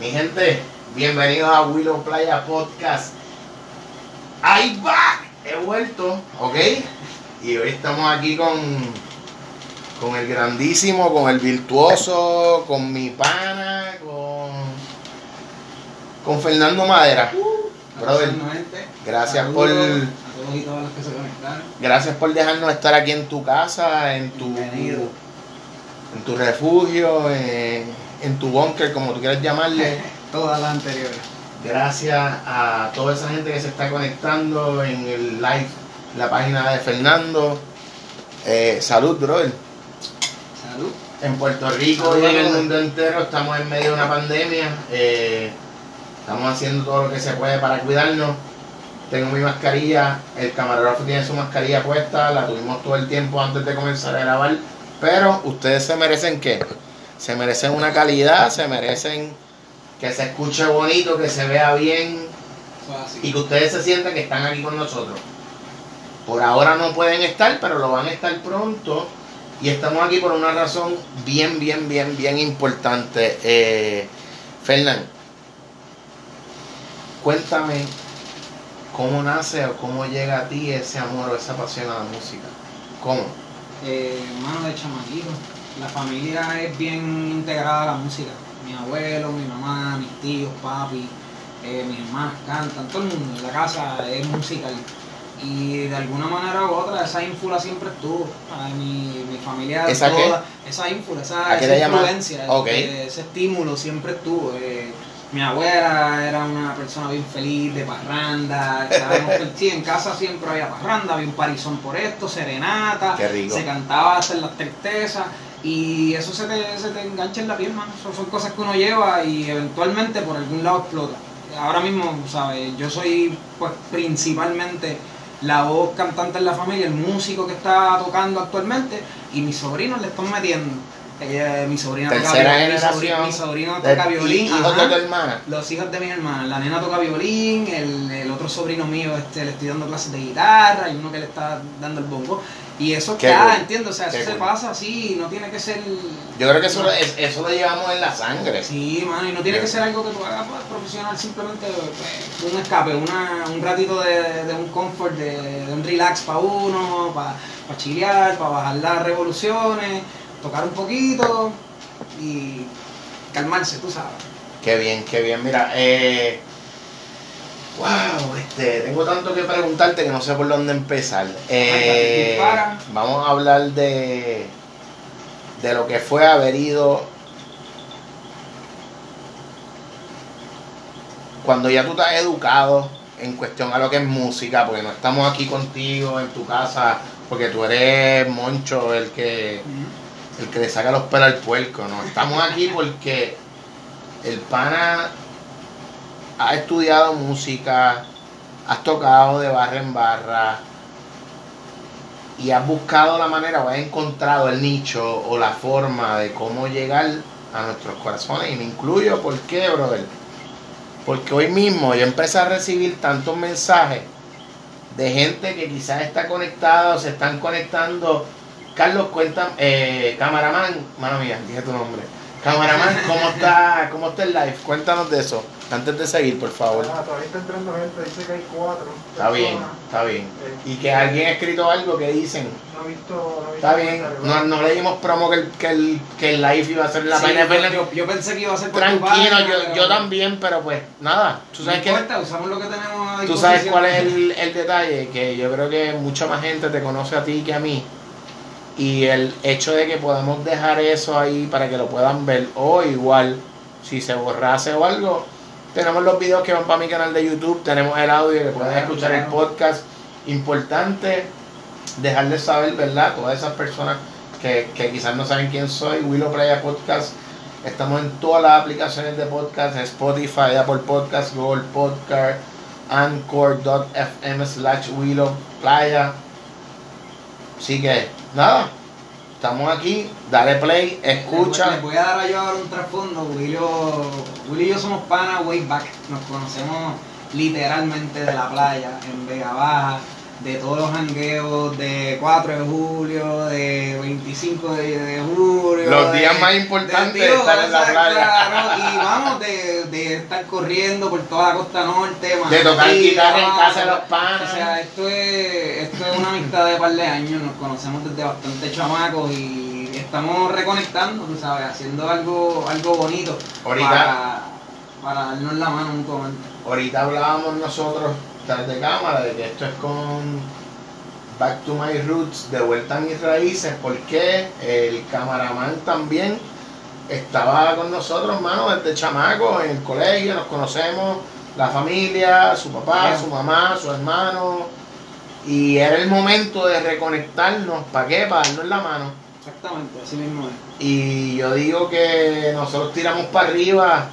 Mi gente, bienvenidos a Willow Playa Podcast. ¡Ahí va! He vuelto, ¿ok? Y hoy estamos aquí con, con el grandísimo, con el virtuoso, con mi pana, con, con Fernando Madera. Brother, gracias por, A todos y todas las que se conectaron. gracias por dejarnos estar aquí en tu casa, en tu, Bienvenido. en tu refugio, en, en tu búnker, como tú quieras llamarle. Todas las anteriores. Gracias a toda esa gente que se está conectando en el live, la página de Fernando. Eh, salud, brother. Salud. En Puerto Rico y en el mundo entero estamos en medio de una pandemia. eh, estamos haciendo todo lo que se puede para cuidarnos. Tengo mi mascarilla, el camarógrafo tiene su mascarilla puesta, la tuvimos todo el tiempo antes de comenzar a grabar. Pero ustedes se merecen qué? Se merecen una calidad, se merecen que se escuche bonito, que se vea bien, y que ustedes se sientan que están aquí con nosotros. Por ahora no pueden estar, pero lo van a estar pronto. Y estamos aquí por una razón bien, bien, bien, bien importante. Eh, Fernán, cuéntame cómo nace o cómo llega a ti ese amor o esa pasión a la música. ¿Cómo? Eh, mano de chamaquito. La familia es bien integrada a la música. Mi abuelo, mi mamá, mis tíos, papi, eh, mis hermanas cantan, todo el mundo en la casa es musical. Y de alguna manera u otra esa ínfula siempre estuvo. Ay, mi, mi familia ¿Esa toda, esa ínfula, esa, influencia, ese estímulo siempre estuvo. Eh, mi abuela era una persona bien feliz, de parranda. estábamos- sí, en casa siempre había parranda, había un parizón por esto, serenata. Qué rico. Se cantaba en las tristezas. Y eso se te, se te engancha en la piel, mano. Eso son cosas que uno lleva y eventualmente por algún lado explota. Ahora mismo, ¿sabes? Yo soy, pues, principalmente la voz cantante en la familia, el músico que está tocando actualmente, y mis sobrinos le están metiendo. Ella- mi sobrina toca violín, mi sobrino, toca violín. hijos de tu hermana. Los hijos de mi hermana, la nena toca violín, el, el otro sobrino mío este, le estoy dando clases de guitarra, y uno que le está dando el bongo. Y eso Qué está, cool. entiendo, o sea, Qué eso se pasa así, no tiene que ser... Yo creo que eso, es- eso lo llevamos en la sangre. Sí, mano, y no tiene que ser algo que tú hagas pues, profesional, simplemente pues, un escape, una, un ratito de, de un comfort, de, de un relax para uno, para chilear, para bajar las revoluciones, tocar un poquito y calmarse, tú sabes. Qué bien, qué bien. Mira, eh, wow, este, tengo tanto que preguntarte que no sé por dónde empezar. Eh, vamos a hablar de de lo que fue haber ido cuando ya tú estás educado en cuestión a lo que es música, porque no estamos aquí contigo en tu casa, porque tú eres Moncho el que el que le saca los pelos al puerco, no. Estamos aquí porque el pana ha estudiado música, has tocado de barra en barra y has buscado la manera o has encontrado el nicho o la forma de cómo llegar a nuestros corazones. Y me incluyo, ¿por qué, brother? Porque hoy mismo yo empecé a recibir tantos mensajes de gente que quizás está conectada o se están conectando. Carlos, cuenta, eh, camaraman, mano mía, dije tu nombre. Camaraman, ¿cómo está, ¿cómo está el live? Cuéntanos de eso, antes de seguir, por favor. Ah, todavía está entrando gente, dice que hay cuatro. Está bien, está bien. Eh, Y que alguien ha escrito algo que dicen, No he visto. No he visto está bien, no, no le dimos promo que el, que el, que el live iba a ser la Sí, yo, pensé que iba a ser por Tranquilo, página, yo, pero yo también, pero pues nada, tú sabes no que importa, usamos lo que tenemos a Tú sabes cuál es el, el detalle, que yo creo que mucha más gente te conoce a ti que a mí. Y el hecho de que podamos dejar eso ahí para que lo puedan ver, o igual, si se borrase o algo, tenemos los videos que van para mi canal de YouTube, tenemos el audio que pueden escuchar el podcast. Importante dejarles saber, ¿verdad? Todas esas personas que, que quizás no saben quién soy, Willow Playa Podcast. Estamos en todas las aplicaciones de podcast, Spotify, Apple Podcast, Google Podcast, anchor.fm slash Willow Playa. Así que, nada, estamos aquí, dale play, Les escucha. voy a dar a yo ahora un trasfondo. Willy, Willy y yo somos panas way back. Nos conocemos literalmente de la playa, en Vega Baja. De todos los jangueos de 4 de julio, de 25 de, de julio. Los de- días más importantes de tío, estar en la playa. y vamos de, de estar corriendo por toda la costa norte, De tocar Manatí, guitarra en casa de los panas. O sea, esto es, esto es una amistad de par de años, nos conocemos desde bastante chamacos y estamos reconectando, tú sabes, haciendo algo, algo bonito Ahorita- para, para darnos la mano mutuamente. Ahorita hablábamos nosotros tras de cámara de que esto es con Back to My Roots, de vuelta a mis raíces, porque el camaraman también estaba con nosotros, hermano, desde chamaco en el colegio, nos conocemos, la familia, su papá, su mamá, su hermano, y era el momento de reconectarnos, ¿para qué? Para darnos la mano. Exactamente, así mismo es. Y yo digo que nosotros tiramos para arriba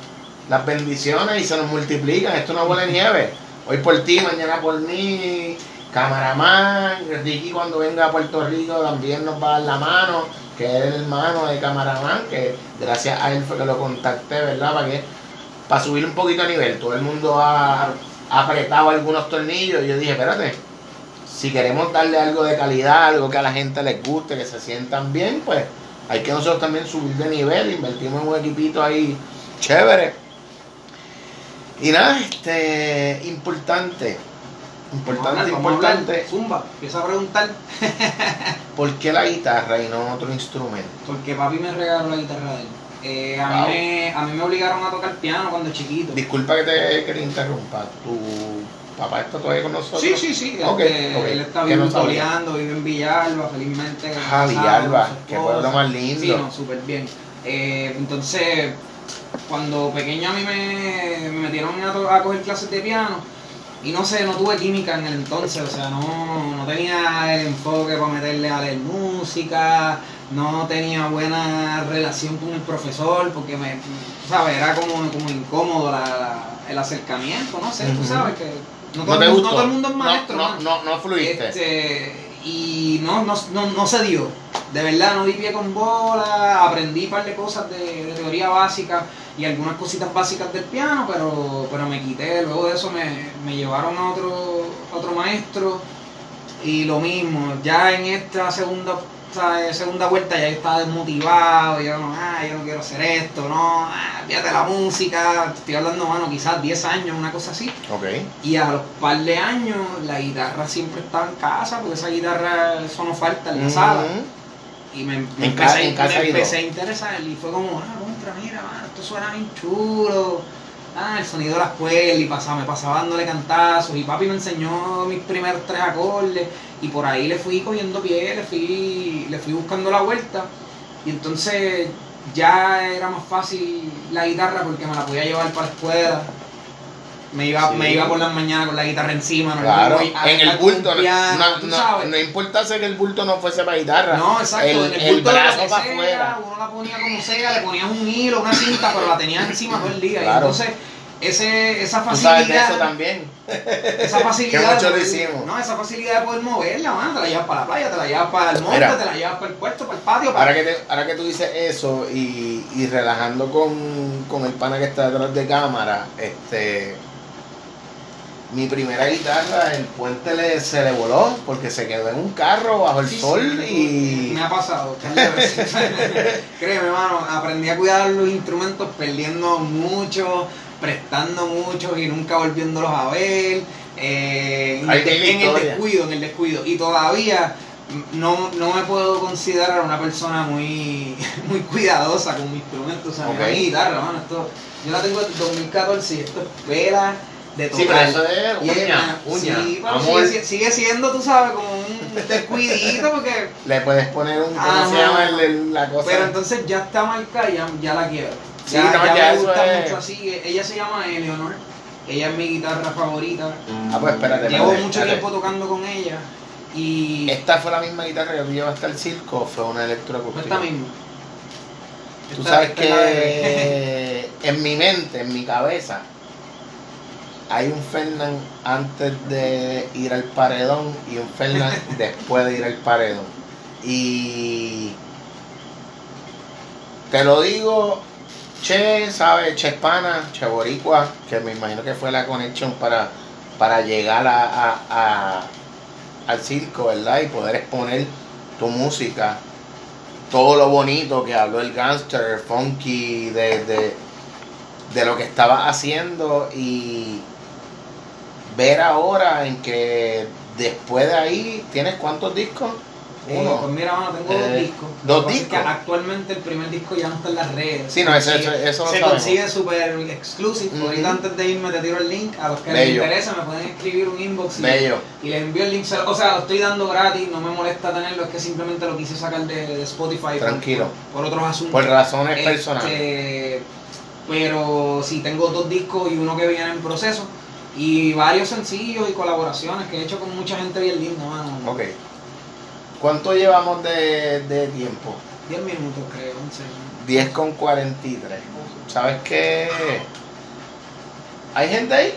las bendiciones y se nos multiplican. Esto es una bola de nieve. Hoy por ti, mañana por mí. Camaraman, Ricky cuando venga a Puerto Rico también nos va a dar la mano, que es el hermano de Camaraman, que gracias a él fue que lo contacté, ¿verdad? Para que para subir un poquito a nivel. Todo el mundo ha, ha apretado algunos tornillos y yo dije, espérate, si queremos darle algo de calidad, algo que a la gente les guste, que se sientan bien, pues hay que nosotros también subir de nivel, invertimos en un equipito ahí chévere. Y nada, este, importante, importante, hablar, importante, Zumba, empieza a preguntar. ¿por qué la guitarra y no otro instrumento? Porque papi me regaló la guitarra de él. Eh, a, Wow. mí me, a mí me obligaron a tocar piano cuando chiquito. Disculpa que te quería interrumpa, ¿tu papá está todavía con nosotros? Sí, sí, sí. Este, ok. Él está Que vivo no vive en Villalba, felizmente. Ah, Villalba, esposa. pueblo más lindo. Sí, no, súper bien. Eh, entonces, cuando pequeño a mí me, me metieron a, a coger clases de piano, y no sé, no tuve química en el entonces, o sea, no, no tenía el enfoque para meterle a leer música, no tenía buena relación con el profesor, porque me, ¿sabes? Era como, como incómodo la- la- el acercamiento, no sé, tú Ujú. sabes que no ¿No todo, te el, no todo el mundo es No, maestro. No, mano. no, no, fluiste. Este, y no, no, no, no se dio. De verdad, no di pie con bola. Aprendí un par de cosas de, teoría básica y algunas cositas básicas del piano, pero, pero me quité. Luego de eso me, me llevaron a otro, a otro maestro y lo mismo. Ya en esta segunda, ¿sabes? segunda vuelta ya yo estaba desmotivado. Yo no, ah, yo no quiero hacer esto, no, ah, fíjate la música. Estoy hablando, mano, quizás 10 años, una cosa así. Y a los par de años la guitarra siempre estaba en casa, porque esa guitarra, eso no falta en la sala. Y me, me En empecé, ca- en casa me empecé a interesar y fue como, ah, contra, mira, mano, esto suena bien chulo. Ah, el sonido de las cuerdas y pasaba, me pasaba dándole cantazos y papi me enseñó mis primeros tres acordes y por ahí le fui cogiendo pie, le fui, le fui buscando la vuelta y entonces ya era más fácil la guitarra porque me la podía llevar para la escuela. Me iba, Sí. me iba por las mañanas con la guitarra encima, no Claro, en el bulto, no, piano, no, no, importase que el bulto no fuese para guitarra. No, exacto, el, en el, el bulto brazo para afuera. Uno la ponía como sea, le ponías un hilo, una cinta, pero la tenías encima todo el día. Y Claro. entonces, ese, esa Tú sabes de eso facilidad, también. esa facilidad, Que mucho lo hicimos. no, esa facilidad de poder moverla, te la llevas para la playa, te la llevas para el monte, Mira. te la llevas para el puesto, para el patio, para Ahora que, te- ahora que tú dices eso y, y relajando con, con el pana que está detrás de cámara, este mi primera guitarra, el puente le, se le voló porque se quedó en un carro bajo el Sí, sol sí, y Me ha pasado. Créeme, hermano, aprendí a cuidar los instrumentos perdiendo mucho, prestando mucho y nunca volviéndolos a ver. eh, en, el, en descuido, en el descuido. Y todavía no, no me puedo considerar una persona muy, muy cuidadosa con mis instrumentos. O sea, mira Ok. mi guitarra, mano, esto, yo la tengo desde 2014 y esto es pela de Sí, tocar. pero eso es uña, uña, sí, amor. sigue, sigue siendo, tú sabes, como un descuidito porque Le puedes poner un, ¿cómo se llama el- el- la cosa? pero entonces ya está marcada y ya, ya la quiero. Sí, Ya, no, ya ya me gusta es- mucho así. Ella se llama Eleonor. Ella es mi guitarra favorita. ah, pues espérate, Llevo espérate, mucho espérate. tiempo tocando con ella. Y Esta fue la misma guitarra que tú llevaste al circo o fue una electroacústica? esta misma. Tú Esta- sabes esta que en mi mente, en mi cabeza, hay un Fernand antes de ir al paredón y un Fernand después de ir al paredón. Y te lo digo, Che, ¿sabes? Che Hispana, Che Boricua, que me imagino que fue la conexión para, para llegar a, al circo, ¿verdad? Y poder exponer tu música, todo lo bonito que habló el gangster, funky, de, de, de lo que estabas haciendo y ver ahora en que después de ahí, ¿tienes cuántos discos? Eh, pues mira, mano, tengo dos Eh, discos. ¿dos discos? actualmente el primer disco ya no está en las redes. Sí, no, eso- eso- eso lo Se sabemos. consigue súper exclusive. Ujú. Ahorita antes de irme te tiro el link. A los que Bello. les interesa me pueden escribir un inbox y, Bello. y les envío el link. O sea, lo estoy dando gratis, no me molesta tenerlo, es que simplemente lo quise sacar de, de Spotify. por- Tranquilo. Por, otros asuntos. Por razones Este, personales. Pero sí, tengo dos discos y uno que viene en proceso. Y varios sencillos y colaboraciones que he hecho con mucha gente bien linda, mano. Ok. ¿Cuánto llevamos de, de tiempo? 10 minutos creo, 11. 10 con 43. ¿Sabes qué? ¿Hay gente ahí?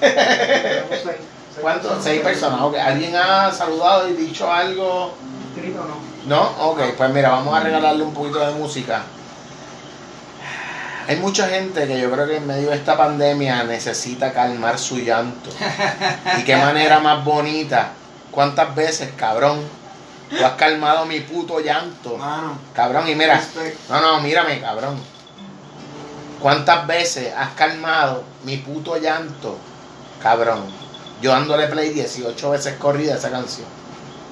¿Cuántos? Seis personas. Ok. ¿Alguien ha saludado y dicho algo? Inscrito o no. ¿No? Ok, pues mira, vamos a regalarle un poquito de música. Hay mucha gente que yo creo que en medio de esta pandemia necesita calmar su llanto. Y qué manera más bonita. ¿Cuántas veces, cabrón? Tú has calmado mi puto llanto. Mano, Cabrón, y mira, respect. no, no, mírame, cabrón. ¿Cuántas veces has calmado mi puto llanto? Cabrón. Yo dándole play 18 veces corrida a esa canción.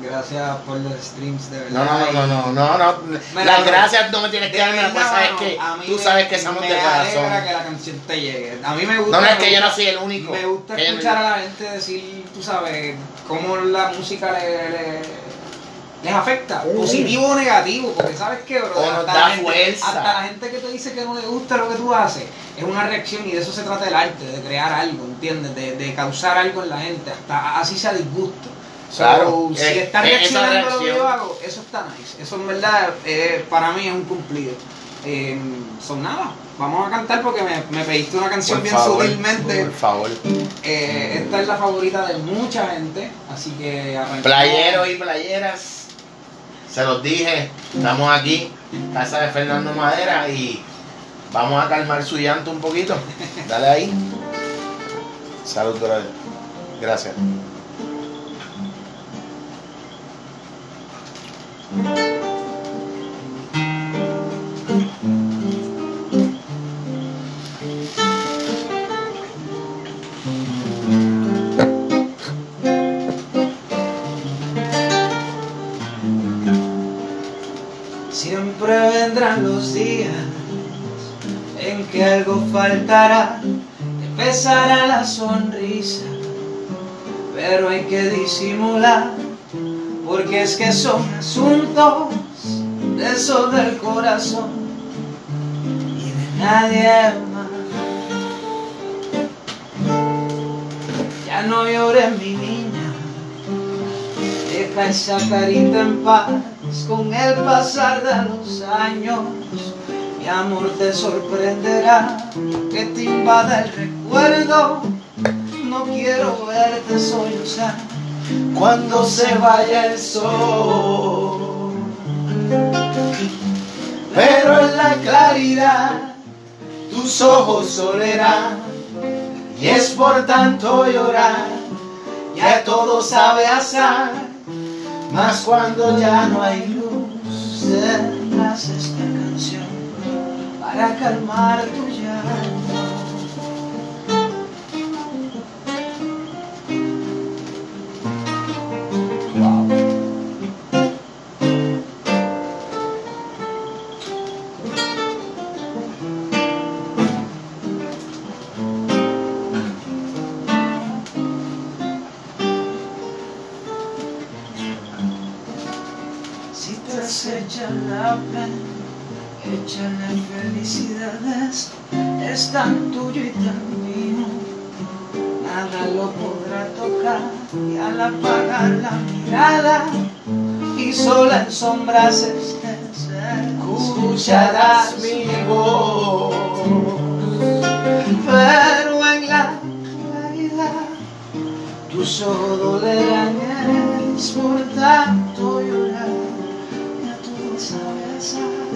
Gracias por los streams, de No, verdad. no, no, no, no, no, no. Mira, Las gracias no me tienes que dar, pues verdad, sabes mano, que tú sabes que somos de corazón. que la canción te llegue. A mí me gusta. No, no es que yo no soy el único. Me gusta no- escuchar a la gente decir, tú sabes, cómo la música le- les afecta, positivo o negativo, porque sabes que, bro, O hasta, da la gente, hasta la gente que te dice que no le gusta lo que tú haces, es una reacción y de eso se trata el arte, de crear algo, ¿entiendes? De, de causar algo en la gente, hasta así sea disgusto. So, Claro, si eh, estás eh, reaccionando a lo que yo hago, eso está nice. Eso en verdad, eh, para mí es un cumplido. Eh, son nada, vamos a cantar porque me, me pediste una canción Por bien favor, sutilmente. Por favor. Eh, esta es la favorita de mucha gente, así que arrancamos. Playeros y playeras, se los dije, estamos aquí, casa de Fernando Madera y vamos a calmar su llanto un poquito. Dale ahí. Salud, brother. Gracias. Siempre vendrán los días en que algo faltará, te pesará la sonrisa, pero hay que disimular, porque es que son asuntos de eso del corazón y de nadie más. Ya no llores mi niña, deja esa carita en paz, con el pasar de los años, mi amor te sorprenderá, que te invada el recuerdo, no quiero verte sollozar cuando se vaya el sol. Pero en la claridad tus ojos solerán y es por tanto llorar, ya todo sabe azar, mas cuando ya no hay luz, tendrás esta canción para calmar tu llanto. Y al apagar la mirada y sola en sombras escucharás mi voz. Pero en la claridad tus ojos dolerán es por tanto llorar, ya todo sabe azar,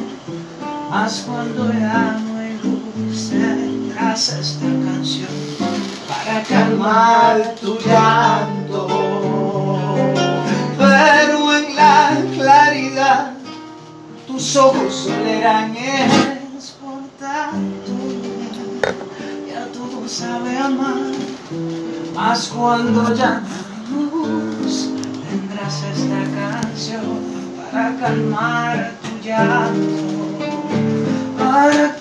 mas cuando ya no hay luz tendrás esta canción para calmar tu llanto. Pero en la claridad tus ojos solerán exportar tu Ya todo sabe amar, más cuando ya luz tendrás esta canción para calmar tu llanto. Para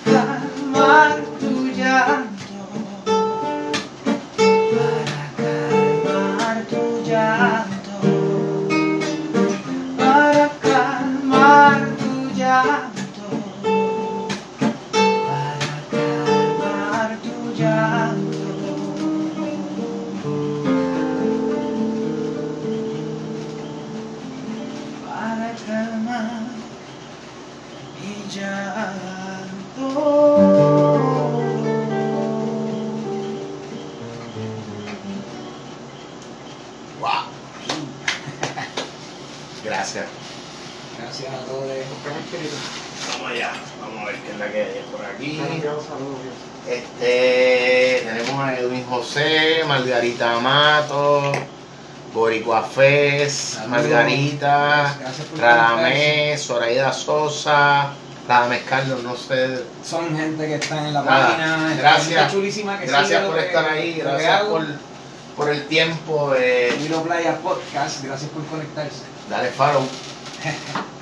Radamés, Zoraida Sosa, Radamés Carlos, no sé. Son gente que está en la Nada, página. gracias. chulísima que Gracias por que- estar ahí, gracias por, por el tiempo. eh, Miro Playa Podcast, gracias por conectarse. dale follow.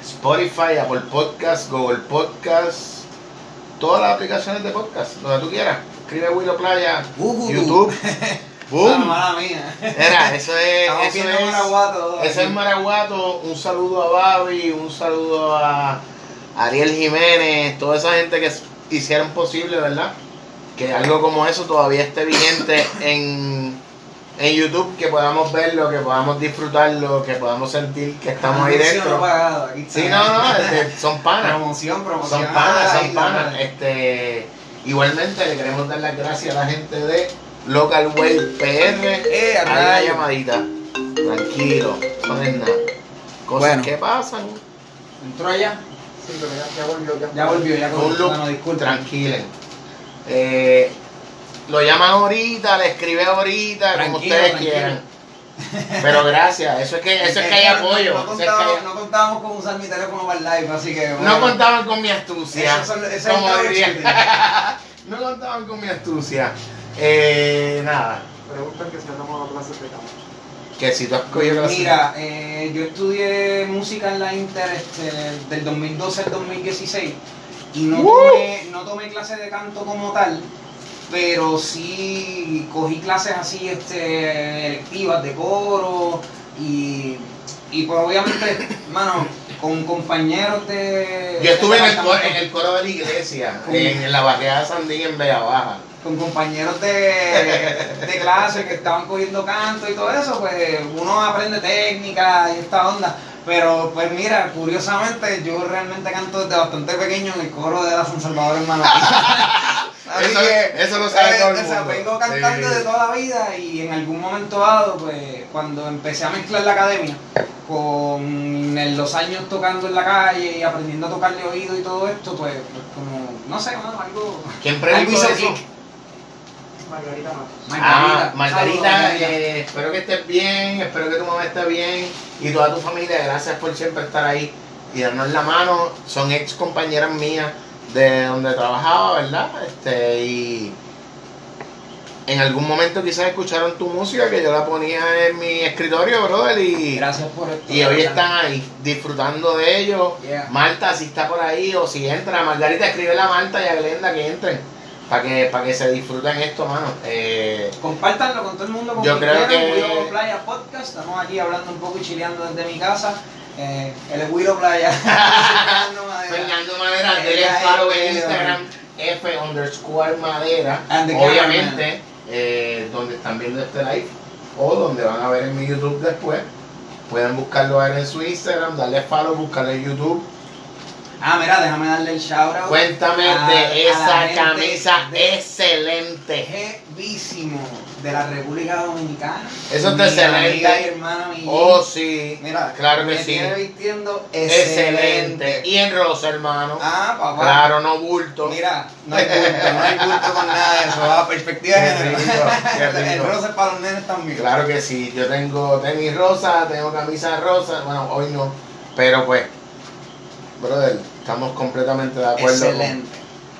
Spotify, Apple Podcast, Google Podcast, todas las aplicaciones de podcast, donde tú quieras. Escribe Willow Playa, Uh, YouTube. Boom. mala mía. Era, eso es, Estamos eso es, Maraguato. eso es Maraguato. Un saludo a Babi, un saludo a Ariel Jiménez, toda esa gente que hicieron posible, ¿verdad? Que algo como eso todavía esté vigente en, en YouTube, que podamos verlo, que podamos disfrutarlo, que podamos sentir que estamos ahí dentro. pagado, aquí. Sí, no, no, este, son panas. Promoción, promoción. Son panas, son panas. Este, igualmente le queremos dar las gracias a la gente de Local Way PR. Eh, Hay una llamadita. Tranquilo, no es nada. Cosas Bueno. que pasan. Entró allá. Sí, pero ya, ya volvió. Ya, Ya volvió, ya Un look, Bueno, disculpen. tranquilen. Eh, lo llaman ahorita, le escribe ahorita, como Tranquilo, ustedes tranquilo. quieran. Pero gracias, eso es que, eso es que hay apoyo. No, eso es que contábamos, hay- no contábamos con usar mi teléfono para el live, así que. No bueno. contaban con mi astucia. Esos son- ese es el como diría. no contaban con mi astucia. Eh, nada. Preguntan que si andamos a clases de campo. Que si tú has cogido clases- Mira, eh, yo estudié música en la Inter este, del 2012 al 2016 y no tomé, no tomé clases de canto como tal, pero sí cogí clases así este, electivas de coro y, y pues obviamente, mano, con compañeros de... Yo estuve en el, de coro, en el coro de la iglesia, en, la barriada de Sandín en Bella Baja. Con compañeros de, de clase que estaban cogiendo canto y todo eso, pues uno aprende técnica y esta onda. Pero pues mira, curiosamente yo realmente canto desde bastante pequeño en el coro de la San Salvador en Manatí. Así Eso- que, eso lo sabe eh, todo el o sea, mundo. vengo cantando Sí. de toda la vida y en algún momento dado, pues cuando empecé a mezclar la academia, con el- los años tocando en la calle y aprendiendo a tocarle oído y todo esto, pues, pues como, no sé, mano, algo... ¿Quién Algo hizo eso? Margarita Matos. Ah, Margarita, Saludos, Margarita. eh, espero que estés bien, espero que tu mamá esté bien y toda tu familia, gracias por siempre estar ahí y darnos la mano. Son ex compañeras mías de donde trabajaba, ¿verdad? Este, y en algún momento quizás escucharon tu música que yo la ponía en mi escritorio, brother, y, Gracias por esto. y hoy están ahí disfrutando de ello. Yeah. Marta, si está por ahí o si entra, Margarita, escribe a Marta y a Glenda que entren para que, para que se disfruten esto, mano. Eh, Compártanlo con todo el mundo. Con Yo creo que- Willow Playa Podcast. Estamos aquí hablando un poco y chileando desde mi casa. Eh, es Willow Playa. Fernando Madera. Fernando Madera, follow en Instagram, F underscore Madera, obviamente, eh, donde están viendo este live, o donde van a ver en mi YouTube después, pueden buscarlo a él en su Instagram, darle follow, buscarle en YouTube, Ah, mira, déjame darle el shout out. cuéntame a- de esa camisa de- excelente, Jevísimo de la República Dominicana. Eso es Mi excelente. amiga y hermana oh sí, Mira, claro que me sí, tiene vistiendo excelente, excelente. y en rosa hermano, Ah, papá. claro, no bulto, Mira, no hay bulto, no hay bulto con nada de eso. Va, perspectiva de género. El rosa es para los nenes también. Claro que sí, yo tengo tenis rosa, tengo camisa rosa, bueno, hoy no, pero pues, brother, Estamos completamente de acuerdo. con- Excelente.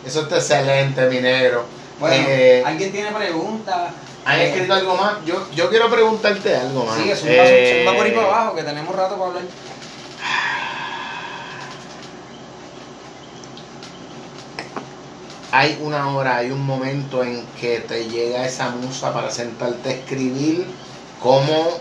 Eso está excelente, mi negro. Bueno, Eh, ¿alguien tiene preguntas? ¿Han Eh, escrito algo más? Yo, yo quiero preguntarte algo más. Sí, es un Eh, por ahí para abajo, que tenemos rato para hablar. Hay una hora, hay un momento en que te llega esa musa para sentarte a escribir. ¿Cómo,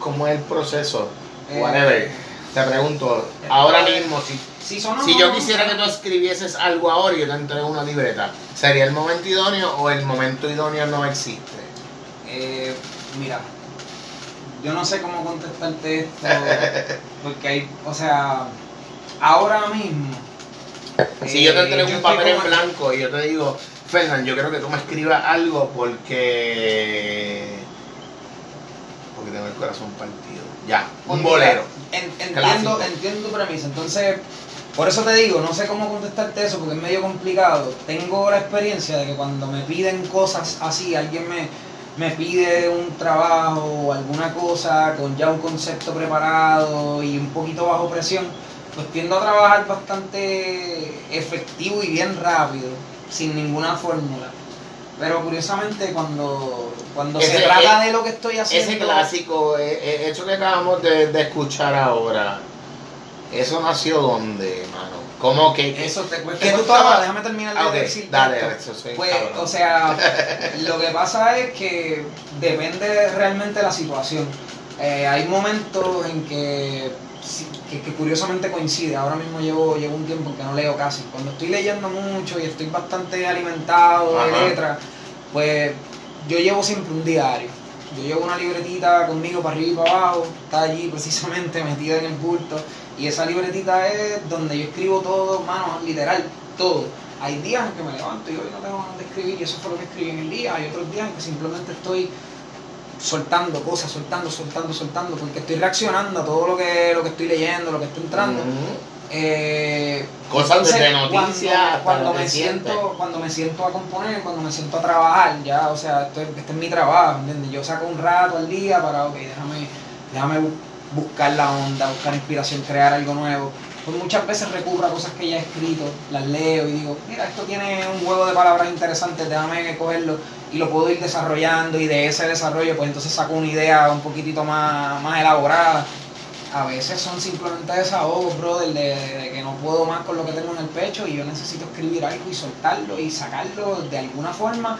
cómo es el proceso? Eh, Whatever. Te pregunto, ahora mismo, si, Si, son si yo quisiera que tú escribieses algo ahora y yo te entrego una libreta, ¿sería el momento idóneo o el momento idóneo no existe? Eh, mira, yo no sé cómo contestarte esto, porque hay, o sea, ahora mismo. Si yo te eh, entrego un papel en blanco y yo te digo, Fernán, yo creo que tú me escribas algo porque. El corazón partido. Ya, un bolero. en- entiendo, Clásico. entiendo tu premisa. Entonces, por eso te digo, no sé cómo contestarte eso porque es medio complicado. Tengo la experiencia de que cuando me piden cosas así, alguien me, me pide un trabajo o alguna cosa con ya un concepto preparado y un poquito bajo presión, pues tiendo a trabajar bastante efectivo y bien rápido, sin ninguna fórmula. Pero curiosamente cuando, cuando se trata de lo que estoy haciendo... Ese clásico, eh, eh, eso que acabamos de, de escuchar ahora, ¿eso nació dónde, mano? ¿Cómo que.? Eso te que te tú estabas- déjame terminar de Ah, ok, decirte dale, esto. eso soy Pues, cabrón. o sea, lo que pasa es que depende realmente de la situación. Eh, hay momentos en que, sí, que, que curiosamente coincide. Ahora mismo llevo, llevo un tiempo en que no leo casi. Cuando estoy leyendo mucho y estoy bastante alimentado de letras, pues yo llevo siempre un diario. Yo llevo una libretita conmigo para arriba y para abajo, está allí precisamente metida en el bulto. Y esa libretita es donde yo escribo todo, mano, literal, todo. Hay días en que me levanto y hoy no tengo ganas de escribir y eso fue lo que escribí en el día. Hay otros días en que simplemente estoy soltando cosas, soltando, soltando, soltando, porque estoy reaccionando a todo lo que, lo que estoy leyendo, lo que está entrando. Ujú. Eh, Cosas entonces, desde noticias cuando, me siento cuando me siento a componer cuando me siento a trabajar ya o sea esto, es- este es mi trabajo ¿entiendes? yo saco un rato al día para ok déjame déjame bu- buscar la onda buscar inspiración crear algo nuevo pues muchas veces recurro a cosas que ya he escrito las leo y digo mira esto tiene un juego de palabras interesantes déjame cogerlo y lo puedo ir desarrollando y de ese desarrollo pues entonces saco una idea un poquitito más, más elaborada a veces son simplemente desahogos, brother, de, de que no puedo más con lo que tengo en el pecho y yo necesito escribir algo y soltarlo y sacarlo de alguna forma.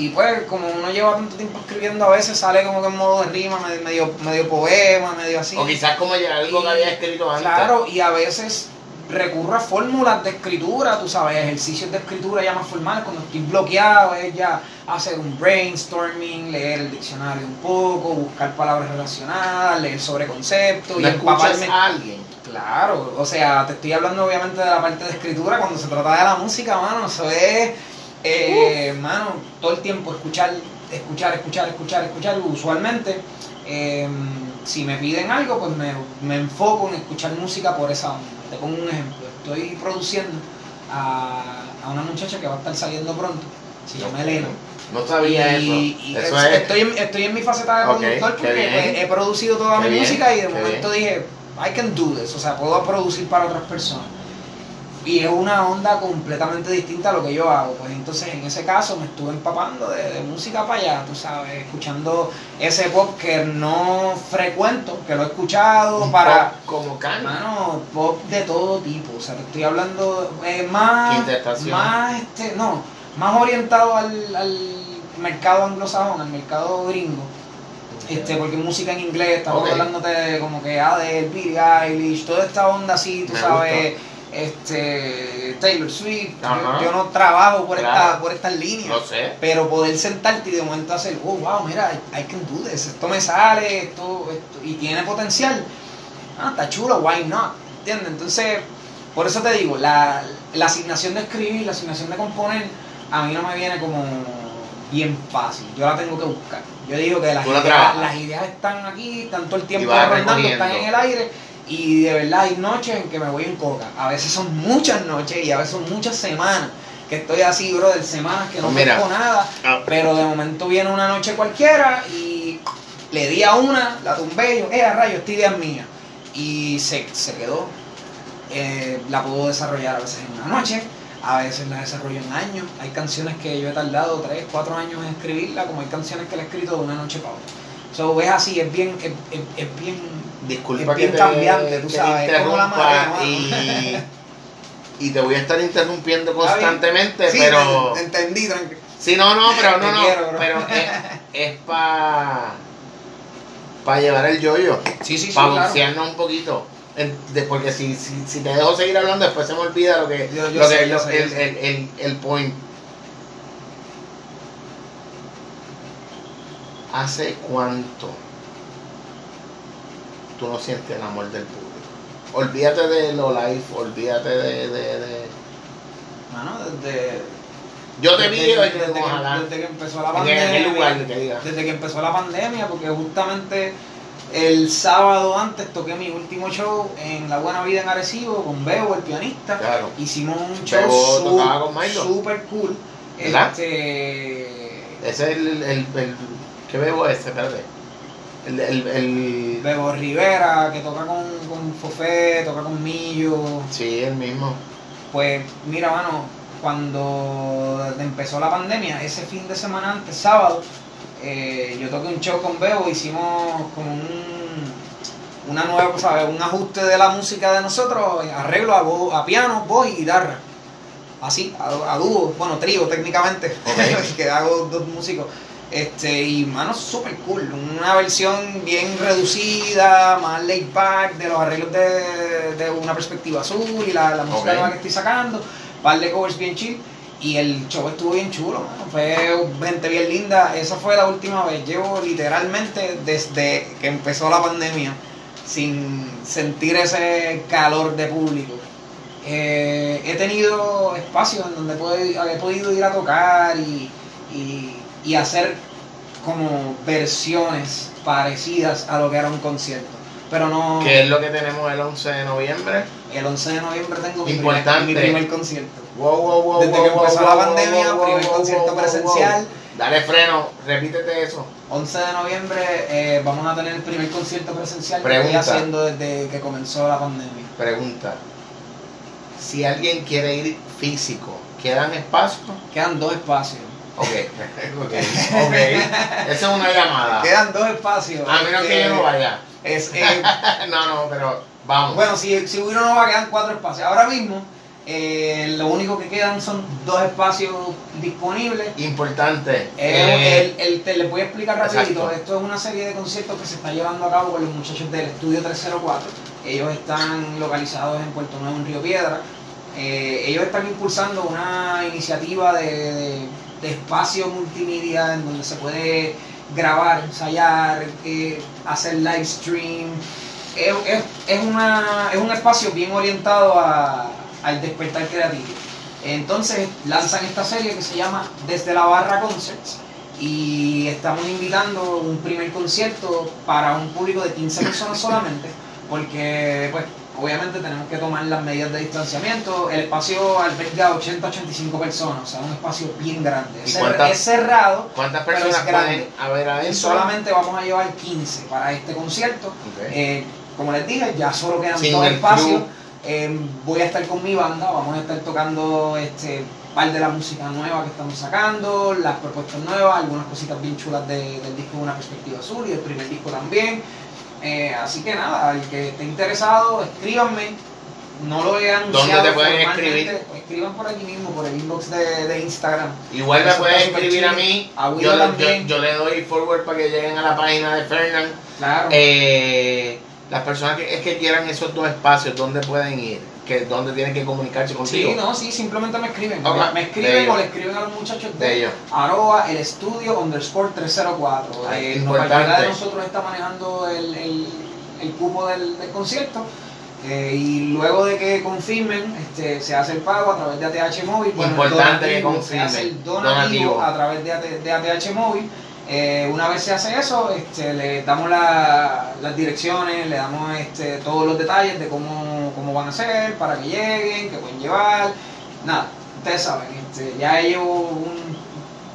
Y pues, como uno lleva tanto tiempo escribiendo, a veces sale como que en modo de rima, medio, medio, poema, medio así. O quizás como ya algo Y- que había escrito antes. Claro, y a veces recurro a fórmulas de escritura, tú sabes, ejercicios de escritura ya más formales, cuando estoy bloqueado, es ya hacer un brainstorming, leer el diccionario un poco, buscar palabras relacionadas, leer sobre conceptos y ¿No escuchas empaparme. a alguien? Claro, o sea, te estoy hablando obviamente de la parte de escritura, cuando se trata de la música, mano, eso es, eh, mano, todo el tiempo escuchar, escuchar, escuchar, escuchar, escuchar, usualmente, eh, si me piden algo, pues me, me enfoco en escuchar música por esa onda. Te pongo un ejemplo, estoy produciendo a, a una muchacha que va a estar saliendo pronto, se llama Elena. No sabía Y- eso. y eso es- es. estoy, en, estoy en mi faceta de Ok, productor porque he producido toda mi bien, música y de momento dije, I can do this, o sea, puedo producir para otras personas. Y es una onda completamente distinta a lo que yo hago. Pues entonces en ese caso me estuve empapando de, de música para allá, tú sabes, escuchando ese pop que no frecuento, que lo he escuchado un para... pop como can. Mano, pop de todo tipo, o sea, te estoy hablando eh, más, más, este, no, más orientado al, al mercado anglosajón, al mercado gringo, este, porque música en inglés, estamos Ok. hablándote de como que Adele, Billie Eilish, toda esta onda así, tú Me sabes, este, Taylor Swift, yo, no trabajo por, Claro. esta, por estas líneas. Sé. Pero poder sentarte y de momento hacer, oh, wow, mira, I can do this, esto me sale, esto, esto y tiene potencial. Ah, está chulo, why not? ¿Entiendes? Entonces, por eso te digo, la, la asignación de escribir, la asignación de componer, a mí no me viene como bien fácil. Yo la tengo que buscar. Yo digo que las, ideas, las ideas están aquí, están todo el tiempo rondando, están en el aire. Y de verdad hay noches en que me voy en coca. A veces son muchas noches y a veces son muchas semanas que estoy así, bro, de semanas que no Pues pesco nada. Ah, Pero de momento viene una noche cualquiera y le di a una, la tumbé y yo, eh, rayo, esta idea es mía. Y se, se quedó. eh, la puedo desarrollar a veces en una noche, a veces la desarrollo en años. Hay canciones que yo he tardado 3, 4 años en escribirla, como hay canciones que la he escrito de una noche para otra. So, es así, es bien, es, es- es bien Disculpa Es que bien te, cambiante, tú que sabes, te es como la interrumpa y, y te voy a estar interrumpiendo bien. constantemente, Sí, pero... te- te entendí, tranquilo. Sí, no, no, pero no, no, quiero, pero es, es para pa llevar el yoyo, Sí, sí, sí, para claro. boxearnos un poquito. Porque si, si, si te dejo seguir hablando, después se me olvida lo que, Yo- yo lo sé, que yo sé, yo el, sé. el, el, el point. ¿Hace cuánto tú no sientes el amor del público? Olvídate de lo live, olvídate de, de, de- Mano, desde, Yo te vi desde, que, ojalá. desde que empezó la En pandemia. lugar que diga. Desde que empezó la pandemia, porque justamente el sábado antes toqué mi último show en La Buena Vida en Arecibo con Bebo, el pianista. Claro. Hicimos un show super cool. ¿Verdad? Este, Ese es el, el, el, ¿qué bebo ese? Espérate. El, el, el, Bebo Rivera, que toca con, con Fofé, toca con Millo. sí, el mismo. Pues mira, mano, cuando empezó la pandemia, ese fin de semana antes, sábado, eh, yo toqué un show con Bebo, hicimos como un, una nueva, ¿sabes? Un ajuste de la música de nosotros, arreglo a, vo- a piano, voz y guitarra. Así, a, a dúo, bueno, trío técnicamente, que hago dos músicos. Este, y mano, súper cool. Una versión bien reducida, más laid back, de los arreglos de, de una perspectiva azul y la, la música Ok. nueva que estoy sacando. par de covers bien chill. Y el show estuvo bien chulo, mano. fue gente bien linda. Esa fue la última vez. Llevo literalmente desde que empezó la pandemia sin sentir ese calor de público. Eh, he tenido espacios en donde he podido ir a tocar y, y- y hacer como versiones parecidas a lo que era un concierto. Pero no. Que es lo que tenemos el 11 de noviembre. El 11 de noviembre tengo mi primer, mi primer concierto. Wow, wow, wow, Desde que empezó la pandemia, primer concierto presencial. Dale freno, repítete eso. 11 de noviembre eh, vamos a tener el primer concierto presencial que estoy haciendo desde que comenzó la pandemia. Pregunta. Si alguien quiere ir físico, ¿quedan espacios? Quedan dos espacios. Ok, ok, ok. Esa es una llamada. Quedan dos espacios. A menos que yo no vaya. Es, eh, no, no, pero vamos. bueno, si, si uno no va, quedan cuatro espacios. Ahora mismo, eh, lo único que quedan son dos espacios disponibles. Importante. Eh, el, el- te les voy a explicar rapidito. exacto. Esto es una serie de conciertos que se está llevando a cabo con los muchachos del Estudio 304. Ellos están localizados en Puerto Nuevo, en Río Piedra. Ellos están impulsando una iniciativa de, de- de espacio multimedia en donde se puede grabar, ensayar, eh, hacer live stream. Es, es- es una, es un espacio bien orientado a- al despertar creativo. Entonces lanzan esta serie que se llama Desde la Barra Concerts y estamos invitando un primer concierto para un público de 15 personas solamente porque pues obviamente tenemos que tomar las medidas de distanciamiento. El espacio alberga 80-85 personas, o sea, un espacio bien grande. ¿Y Es, cer- cuántas- es cerrado ¿Cuántas pero es personas grande. pueden haber adentro? solamente vamos a llevar 15 para este concierto. Eh, como les dije, ya solo quedan Sin dos espacios. Eh, voy a estar con mi banda, vamos a estar tocando este par de la música nueva que estamos sacando, las propuestas nuevas, algunas cositas bien chulas de- del disco de una perspectiva azul y el primer disco también. Eh, así que nada, el que esté interesado, escríbanme. No lo he anunciado. ¿Dónde te pueden escribir? Escriban por aquí mismo, por el inbox de, de Instagram. Igual me súper escribir a mí. A yo, yo- yo le doy forward para que lleguen a la página de Fernand. Claro. Eh, las personas que, es que quieran esos dos espacios, ¿dónde pueden ir? Que, ¿Dónde tienen que comunicarse contigo? Sí, no, sí, simplemente me escriben. Me escriben o le escriben a los muchachos De de, ellos. arroba el estudio underscore 304. Ah, Eh, de nosotros está manejando el, el, el cupo del, del concierto. eh, y luego de que confirmen, este, se hace el pago a través de ATH Móvil. Importante que donativo, Se hace el confirmen. donativo, Donativo. a través de, de ATH Móvil. Eh, una vez se hace eso, este, le damos la- las direcciones, le damos este, todos los detalles de cómo, cómo van a ser, para que lleguen, que pueden llevar. Nada, ustedes saben, este, ya llevo un,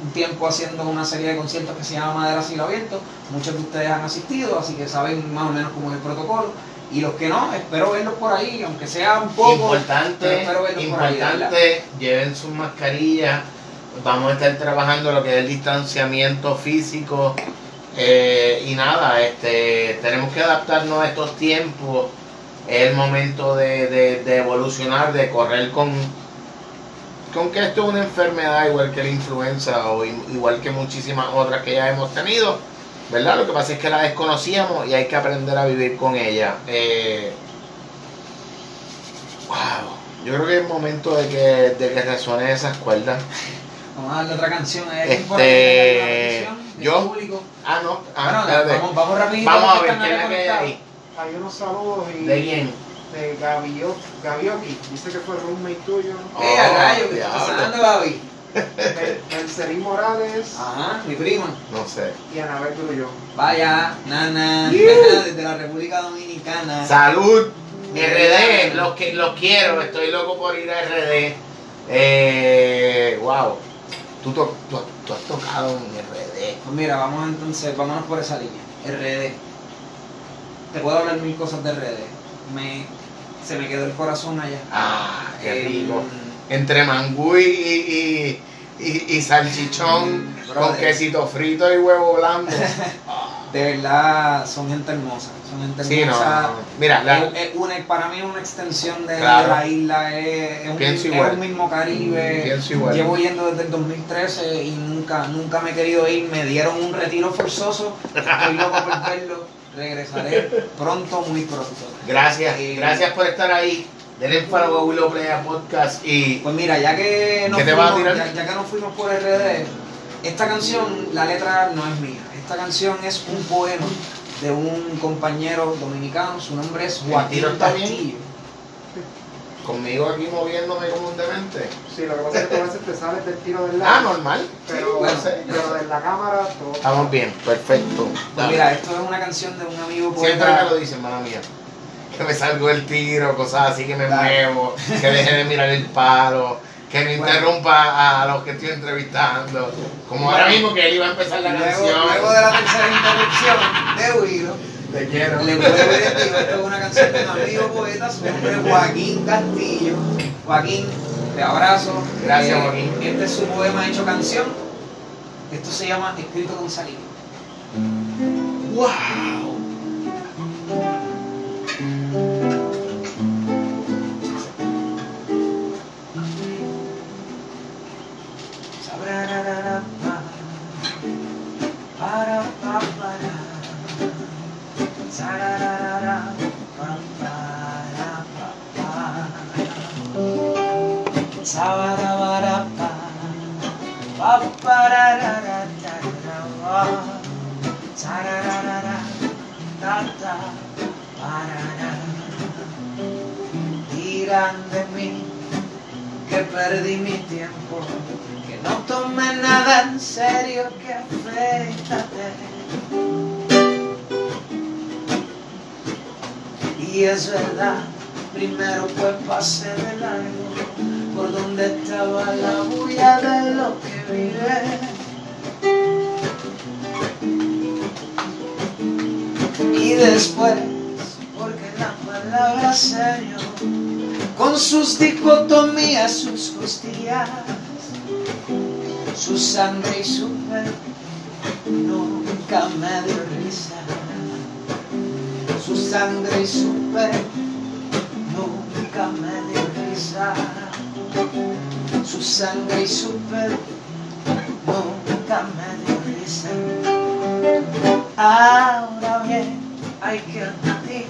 un tiempo haciendo una serie de conciertos que se llama Madera Cielo Abierto. Muchos de ustedes han asistido, así que saben más o menos cómo es el protocolo. Y los que no, espero verlos por ahí, aunque sea un poco. pero Importante, espero verlos por ahí, lleven sus mascarillas. Vamos a estar trabajando lo que es el distanciamiento físico. eh, y nada, este, tenemos que adaptarnos a estos tiempos. Es el momento de, de- de evolucionar, de correr con, con que esto es una enfermedad igual que la influenza o igual que muchísimas otras que ya hemos tenido. ¿Verdad? Lo que pasa es que la desconocíamos y hay que aprender a vivir con ella. Eh, wow. Yo creo que es momento de que, de que resuenen esas cuerdas. Vamos a darle otra canción a Este, por yo- público. Ah, no. Ah, Bueno, vamos, vamos rapidito. Vamos a ver quién ahí es que hay ahí. Hay unos saludos y ¿De quién? de Gabio, Gavioki, dice que fue roommate tuyo. Eh, a Oh, rayo, que está sonando, Gaby. Morales Ajá, mi prima. No sé. y Anabel Grullón. Vaya, nana, desde la República Dominicana. Salud. RD, los, que, los quiero. Estoy loco por ir a RD. Eh, wow. Tú, tú- tú has tocado en RD. Pues mira, vamos entonces, vámonos por esa línea. RD. Te puedo hablar mil cosas de RD. Me, se me quedó el corazón allá. Ah, qué Eh, rico. Entre mangú y, y, y- y salchichón con Brother. quesito frito y huevo blando. De verdad, son gente hermosa. Son gente Sí, hermosa. no. Mira, la- Es- es una- para mí es una extensión de, Claro. de la isla, es, un, es un mismo Caribe. Llevo yendo desde el 2013 y nunca, nunca me he querido ir. Me dieron un retiro forzoso. Estoy loco por verlo. Regresaré pronto, muy pronto. gracias, Eh, gracias por estar ahí. Denle follow a Willow Playa Podcast y Pues mira, ya que nos ¿Qué te vas a fuimos, ya que nos fuimos por RD, esta canción, la letra no es mía. Esta canción es un poema de un compañero dominicano. Su nombre es ¿El Joaquín tiro está bien? Castillo. conmigo aquí moviéndome como un demente. Sí, lo que pasa es que a veces te sales del tiro del Ah, lado. normal. Pero, bueno, pero de la cámara todo. Estamos bien, perfecto. Pues mira, esto es una canción de un amigo Siempre poeta. me lo dicen, mala mía. Que me salgo del tiro, cosas así, que me Dale. muevo, que deje de mirar el palo, que no Bueno. interrumpa a los que estoy entrevistando. Como ahora mismo que él iba a empezar la Luego, canción. luego de la tercera interrupción de Huido, Te quiero. le puedo decir esto es una canción de un amigo poeta, su nombre es Joaquín Castillo. Joaquín, te abrazo. Gracias, Eh, Joaquín. Este es su poema hecho canción. Esto se llama Escrito con saliva. ¡Wow! Dirán de mí que perdí mi tiempo, que no tomé nada en serio, que afectate. Y es verdad, primero pues pasé de largo por donde estaba la bulla de lo que vive. Y después, porque la palabra serio con sus dicotomías, sus costillas, su sangre y su fe, nunca me dio risa. Su sangre y su fe, nunca me risa. Su sangre y su fe, nunca me risa. Ahora bien, hay que admitir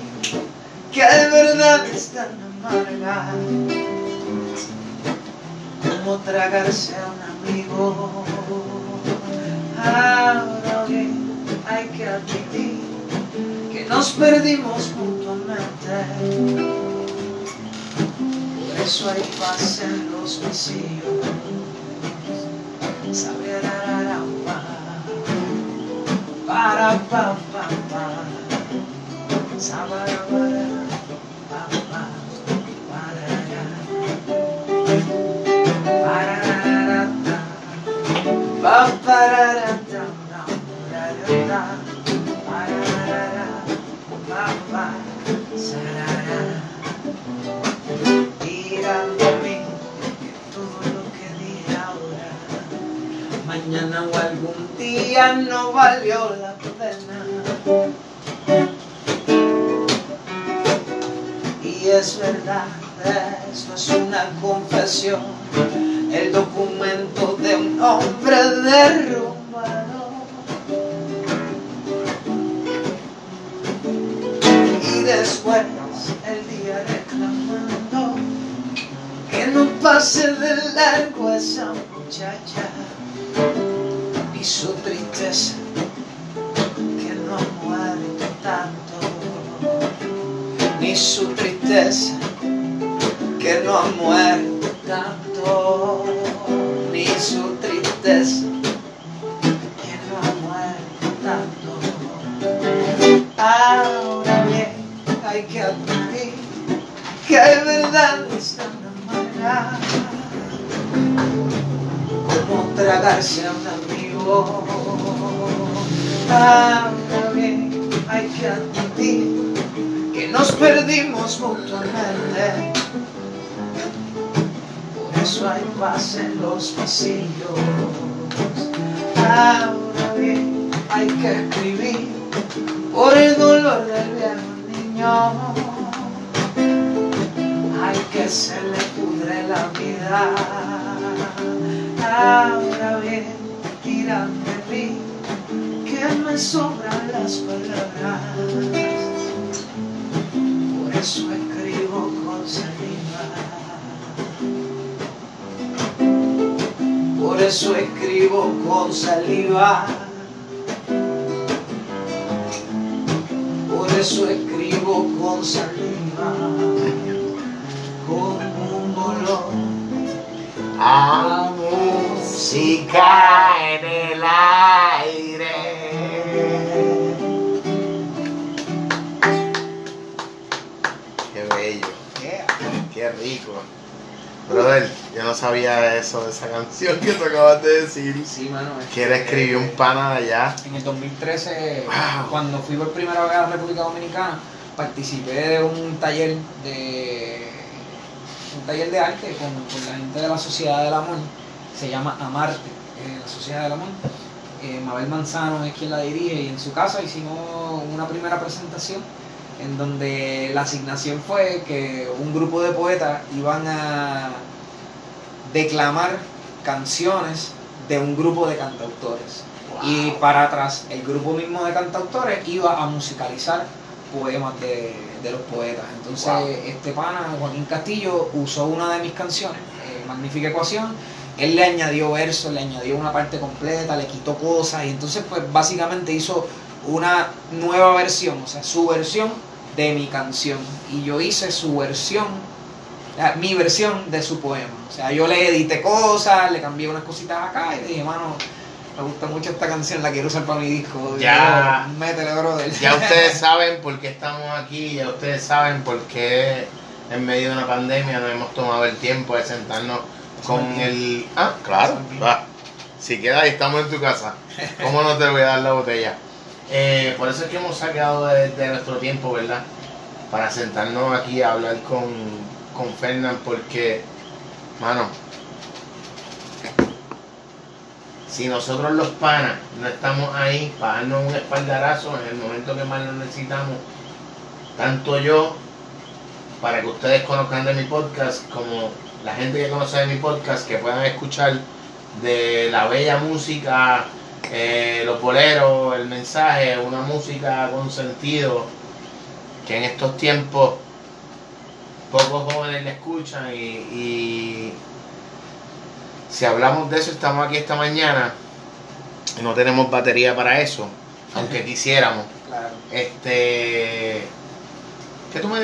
que de verdad es tan amarga como tragarse a un amigo. Ahora bien, hay que admitir que nos perdimos mutuamente. Por eso hay paz en los vacíos. Sabrarararapa, para pa pa pa. Sabarabara, pa pa, parara. Parararata, pa pararata, pararata, pararara, pa pa, mañana o algún día no valió la pena. Y es verdad, eso es una confesión, el documento de un hombre derrumbado. Después el día reclamando que no pase de largo esa muchacha y su tristeza que no muere tanto ni su tristeza que no ha muerto tanto que hay verdades tan amargas como tragarse a un amigo. Ahora bien, hay que admitir que nos perdimos mutuamente. Por eso hay paz en los pasillos. Ahora bien, hay que escribir por el dolor del viejo niño. Que se le pudre la vida. Ahora bien, tiran de mí, que me sobran las palabras. Por eso escribo con saliva. Por eso escribo con saliva. Por eso escribo con saliva. A música en el aire. Qué bello, qué rico. Brother, yo no sabía eso de esa canción que tú acabas de decir. Sí, mano. Que él escribió un pana de allá. En el 2013, Wow. cuando fui por primera vez a la República Dominicana, participé de un taller de un taller de arte con, con la gente de la Sociedad del Amor. Se llama Amarte, eh, la Sociedad del Amor. Eh, Mabel Manzano es quien la dirige y en su casa hicimos una primera presentación en donde la asignación fue que un grupo de poetas iban a declamar canciones de un grupo de cantautores. Y para atrás, el grupo mismo de cantautores iba a musicalizar poemas de, de los poetas. Entonces, Wow. este pana, Joaquín Castillo, usó una de mis canciones, eh, Magnífica Ecuación. Él le añadió versos, le añadió una parte completa, le quitó cosas y entonces pues básicamente hizo una nueva versión, o sea, su versión de mi canción. Y yo hice su versión, mi versión de su poema. O sea, yo le edité cosas, le cambié unas cositas acá y le dije, mano, me gusta mucho esta canción, la quiero usar para mi disco. Ya. yo, Métele, brother. Ya ustedes saben por qué estamos aquí, ya ustedes saben por qué en medio de una pandemia nos hemos tomado el tiempo de sentarnos con el... Ah, claro, va. Si queda ahí, estamos en tu casa. ¿Cómo no te voy a dar la botella? Eh, por eso es que hemos sacado de, de nuestro tiempo, ¿verdad? Para sentarnos aquí a hablar con, con Fernán porque, mano, si nosotros los panas no estamos ahí para darnos un espaldarazo en el momento que más lo necesitamos, tanto yo, para que ustedes conozcan de mi podcast, como la gente que conoce de mi podcast, que puedan escuchar de la bella música, eh, los boleros, el mensaje, una música con sentido, que en estos tiempos pocos jóvenes le escuchan y si hablamos de eso, estamos aquí esta mañana y no tenemos batería para eso, aunque quisiéramos. Claro. Este. Que tú me.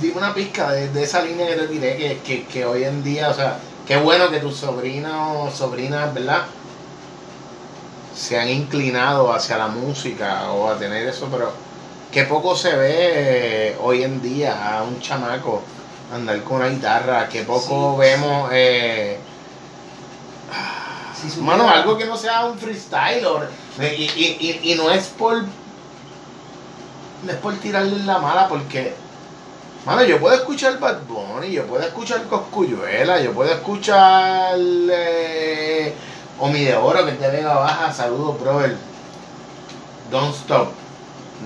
Dime una pizca de, de esa línea que te tiré, que, que, que hoy en día, o sea, qué bueno que tus sobrinos, sobrinas, ¿verdad? Se han inclinado hacia la música o a tener eso, pero qué poco se ve hoy en día a un chamaco andar con una guitarra, qué poco Sí. vemos. Eh, Si Mano, algo que no sea un freestyle. y, y, y, y no es por. No es por tirarle la mala, porque. Mano, yo puedo escuchar Bad Bunny, yo puedo escuchar Coscuyuela, yo puedo escuchar. eh, Omi de Oro, que es de Vega Baja, saludos, brother. Don't stop.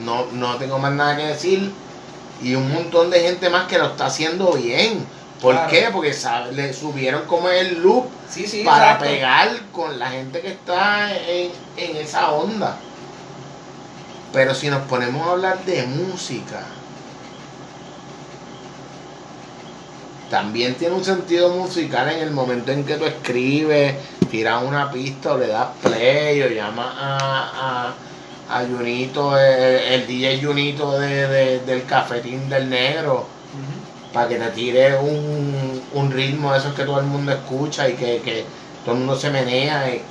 No, no tengo más nada que decir. Y un montón de gente más que lo está haciendo bien. ¿Por Claro. qué? Porque le subieron como el loop Sí, sí, para exacto. pegar con la gente que está en, en esa onda. Pero si nos ponemos a hablar de música, también tiene un sentido musical en el momento en que tú escribes, tiras una pista o le das play o llamas a, a, a Junito, el, el DJ Junito de- de- del cafetín del negro para que te tire un, un ritmo de esos que todo el mundo escucha y que, que todo el mundo se menea. y-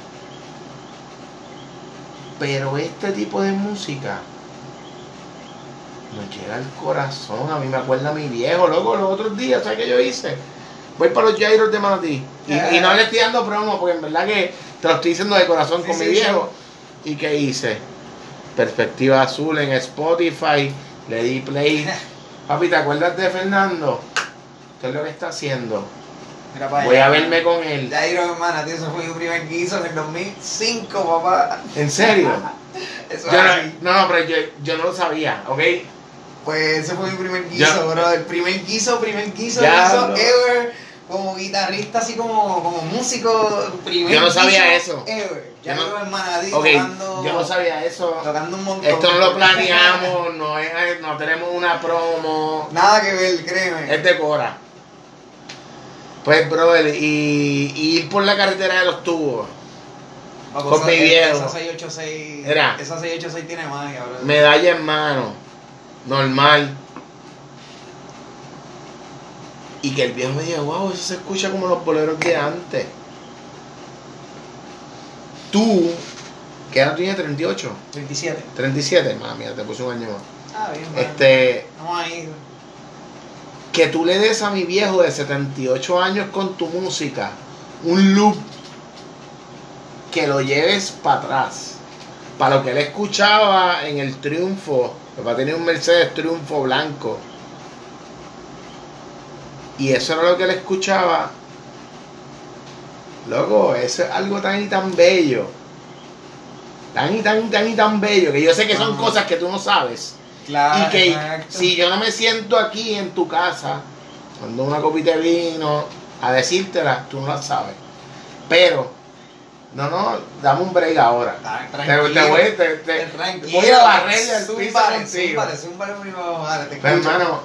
Pero este tipo de música nos llega al corazón. A mí me acuerda mi viejo, loco, los otros días, ¿sabes qué yo hice? Voy para los Jairos de Manatí. Y, y no le estoy dando promo, porque en verdad que te lo estoy diciendo de corazón Sí, con sí, mi viejo. ¿Y qué hice? Perspectiva Azul en Spotify. Le di play. Papi, ¿te acuerdas de Fernando? ¿Qué es lo que está haciendo? Mira Voy a verme con él. Jairo, hermana, tío, eso fue mi primer guiso en el 2005, papá. ¿En serio? Eso Yo no, no, pero yo, yo no lo sabía, ¿ok? Pues ese fue mi primer Ya. guiso, bro. El primer guiso, primer guiso, Ya, guiso bro. ever. Como guitarrista, así como, como músico. Primer Yo no sabía eso. Ever. Jairo, no- hermana, tío, Ok, tocando, yo no sabía eso. tocando un montón. Esto no lo planeamos, no, es, no tenemos una promo. Nada que ver, créeme. Es de Cora. Pues, brother, y, y ir por la carretera de los tubos. Con esa- mi viejo. Esa 686. Era. Esa 686 tiene magia, bro. Medalla en mano. Normal. Y que el viejo me diga, wow, eso se escucha como los boleros de antes. Tú, ¿qué edad tienes? 38, 37. 37, mami, te puse un año más. Ah, bien. Este, Vamos ahí. que tú le des a mi viejo de 78 años con tu música un loop que lo lleves para atrás. Para lo que él escuchaba en el triunfo, que va a tener un Mercedes Triunfo blanco. Y eso era lo que él escuchaba. Loco, eso es algo tan y tan bello. Tan y tan y tan y tan bello. Que yo sé que son Ajá. cosas que tú no sabes. Claro. Y que exacto. si yo no me siento aquí en tu casa, cuando una copita de vino, a decírtela, tú no la sabes. Pero, no, no, dame un break ahora. Ah, Te, Tranquilo. te voy, te, te- Tranquilo. voy a barrer el piso contigo. zúmbale, zúmbale, te Pero, hermano,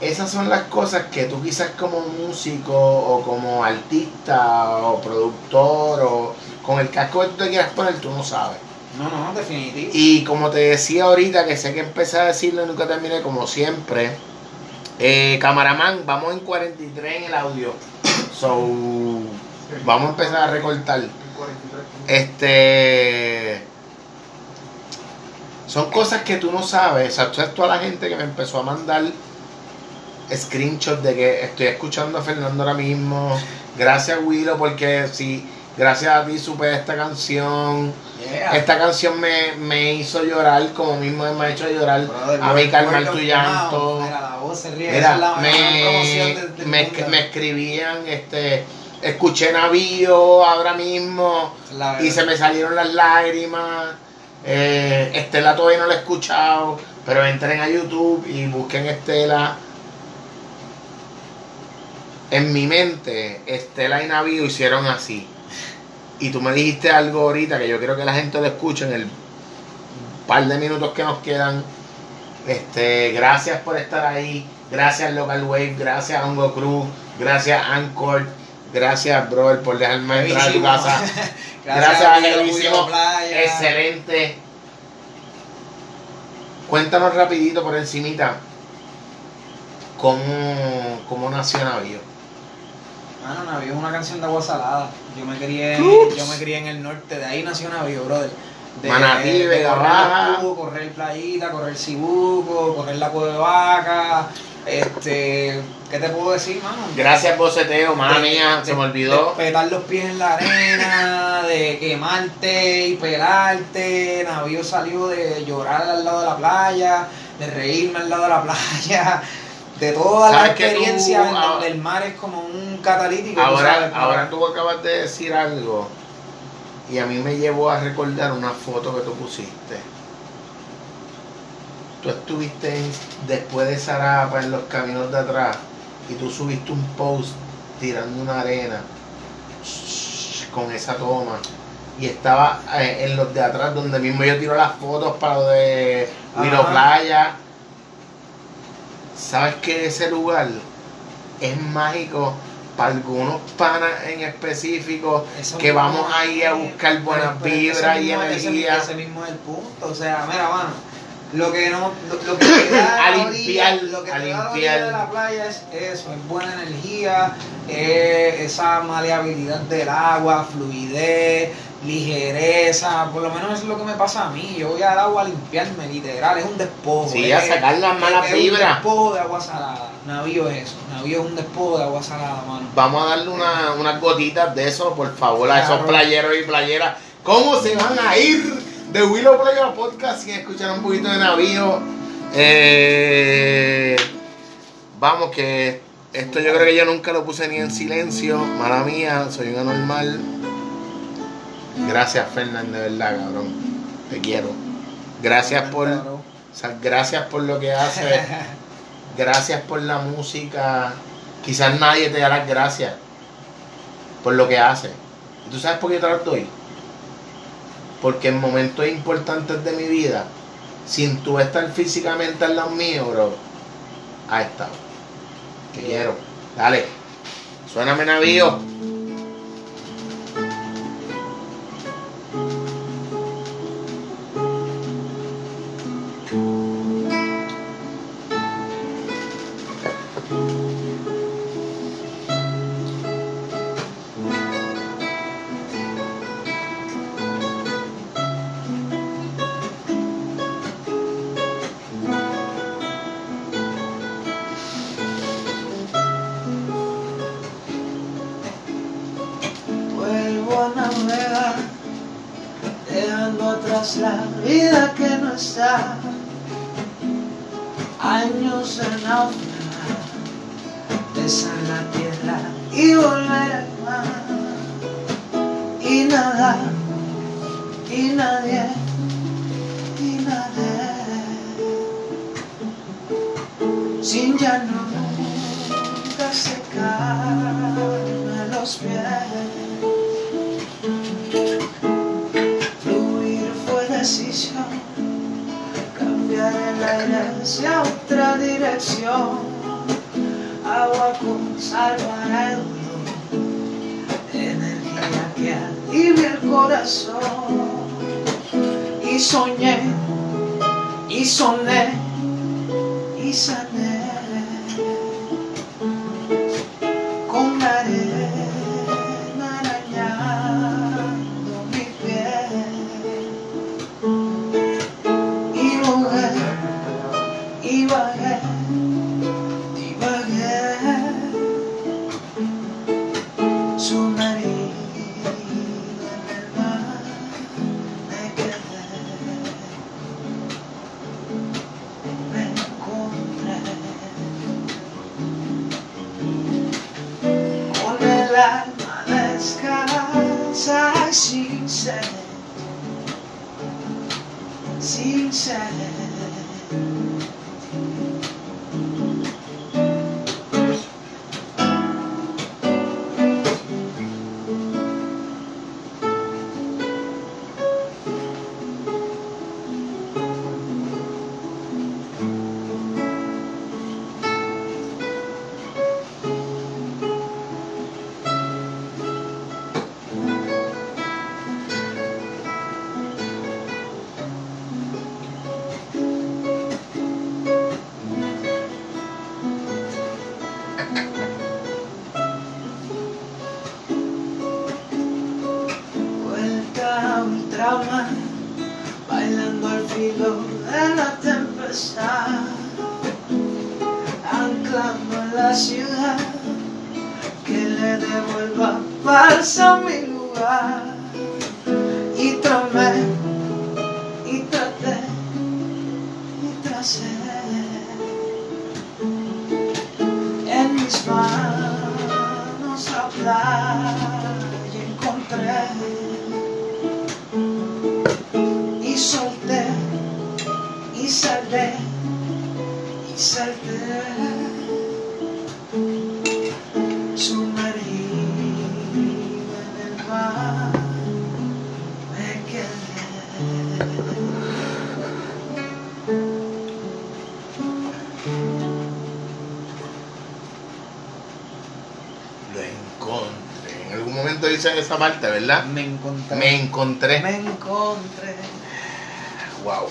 esas son las cosas que tú quizás como músico o como artista o productor o con el casco que tú te quieras poner, tú no sabes. No, no, definitivo. Y como te decía ahorita, que sé que empecé a decirlo y nunca terminé, como siempre, eh, camaraman, vamos en 43 en el audio. So, vamos a empezar a recortar. El 43. Este. Son cosas que tú no sabes. O sea, toda la gente que me empezó a mandar screenshots de que estoy escuchando a Fernando ahora mismo. Gracias, Willow, porque sí, gracias a ti supe esta canción. Yeah. Esta canción me, me hizo llorar, como mismo me ha hecho llorar. Brother, a mí calmar tu. Mira, la voz se ríe. es la me, del, del me, me escribían, este, escuché Navío ahora mismo y se me salieron las lágrimas. Eh, Estela todavía no la he escuchado, pero entren a YouTube y busquen Estela. En mi mente, Estela y Navío hicieron así. Y tú me dijiste algo ahorita que yo quiero que la gente lo escuche en el par de minutos que nos quedan. Este, gracias por estar ahí. Gracias Local Wave, gracias Hongo Cruz, gracias Anchor, gracias brother por dejarme entrar a tu casa. Gracias a. Excelente. Cuéntanos rapidito por encimita cómo, cómo nació Navío. Mano, Navío es una canción de agua salada. Yo me crié, Ups. yo me crié en el norte, de ahí nació Navío, brother. De, Manatí, de correr correr playita, correr cibuco, correr la cueva de vaca. Este, ¿qué te puedo decir, mano? Gracias boceteo, mala mía, de- se me olvidó. De petar los pies en la arena, de quemarte y pelarte. Navío salió de llorar al lado de la playa, de reírme al lado de la playa, de toda la ¿Sabes que tú, experiencia en donde el mar es como un catalítico. tú Ahora, sabes, para- ahora tú acabas de decir algo Y a mí me llevó a recordar una foto que tú pusiste. Tú estuviste después de Zarapa en los caminos de atrás y tú subiste un post tirando una arena con esa toma. Y estaba eh, en los de atrás donde mismo yo tiro las fotos para lo de Ajá. Playa. ¿Sabes que ese lugar es mágico para algunos panas en específico Eso que mismo vamos ahí a buscar buenas pero vibras y mismo- energía? Ese, mismo es el punto. O sea, mira, mano. Lo que no, lo, lo que te da A la limpiar, orilla- lo que a te da la limpiar. orilla de la playa es eso, es buena energía, es esa maleabilidad del agua, fluidez, ligereza, por lo menos eso es lo que me pasa a mí. Yo voy al agua a limpiarme, literal, es un despojo. Sí, es- a sacar las malas es un vibras. despojo de agua salada. Navío es eso, navío es un despojo de agua salada, mano. Vamos a darle una- unas gotitas de eso, por favor, a esos playeros y playeras. ¿Cómo se van a ir de Willow Playa Podcast sin escuchar un poquito de navío? Eh, vamos, que esto yo creo que yo nunca lo puse ni en silencio. Mala mía, soy un anormal. Gracias, Fernán, de verdad, cabrón. Te quiero. Gracias por, o sea, gracias por lo que haces. Gracias por la música. Quizás nadie te da las gracias por lo que haces. ¿Y tú sabes por qué te las doy? Porque en momentos importantes de mi vida, sin tú estar físicamente al lado mío, bro, ha estado. Te quiero. Dale. Suéname navío. Sin esa parte, ¿verdad? Me encontré. Me encontré. Me encontré. Wow.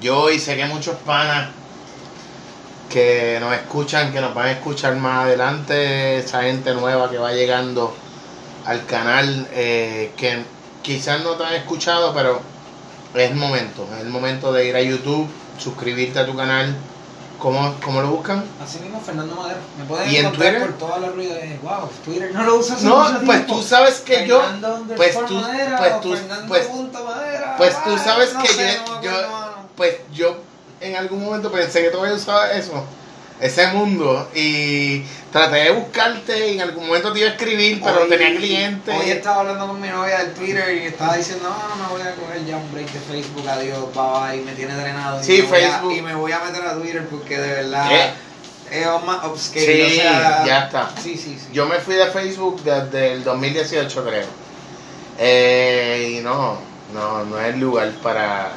Yo y sé que muchos panas que nos escuchan, que nos van a escuchar más adelante, esa gente nueva que va llegando al canal, eh, que quizás no te han escuchado, pero es el momento, es el momento de ir a YouTube, suscribirte a tu canal. ¿Cómo, cómo lo buscan? Así mismo, Fernando Madero. Me pueden ¿Y en encontrar Twitter? por todas las ruidas de wow, Twitter no lo usas No, mucho pues tiempo. tú sabes que yo, Fernando pues underscore tú, Madera pues tú, pues, Madera, pues tú sabes no que sé, yo- no yo- pues yo en algún momento pensé que tú habías usado eso, ese mundo, y traté de buscarte y en algún momento te iba a escribir, pero Hoy- tenía clientes. Hoy estaba hablando con mi novia del Twitter y estaba diciendo, no, no me voy a coger ya un break de Facebook, adiós, bye bye, me tiene drenado. y Sí, me voy a- Facebook. y me voy a meter a Twitter porque de verdad es más upscale. Sí, o sea, ya está. Sí, sí, sí. Yo me fui de Facebook desde el 2018 creo. Eh, y no, no, no es el lugar para,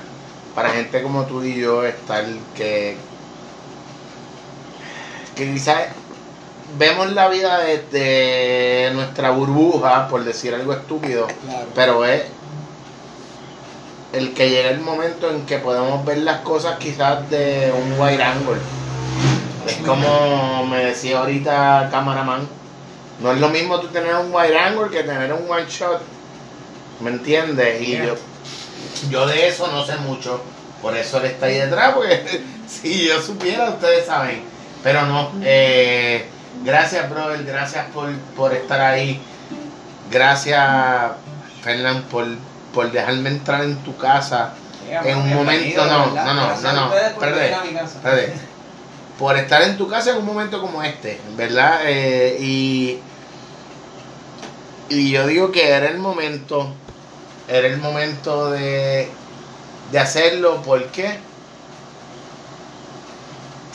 para gente como tú y yo estar que, que quizás vemos la vida desde nuestra burbuja, por decir algo estúpido, Claro. pero es el que llega el momento en que podemos ver las cosas quizás de un wide angle. Es como me decía ahorita cameraman, no es lo mismo tú tener un wide angle que tener un one shot, ¿me entiendes? Y Yeah. yo, yo de eso no sé mucho, por eso él está ahí detrás, porque si yo supiera, ustedes saben, pero no, eh, gracias brother, gracias por, por estar ahí, gracias Fernán por, por dejarme entrar en tu casa, en un momento, no, no, no, no, no, por espérate, por estar en tu casa en un momento como este, ¿verdad? Eh, y, y yo digo que era el momento, era el momento de, de hacerlo, porque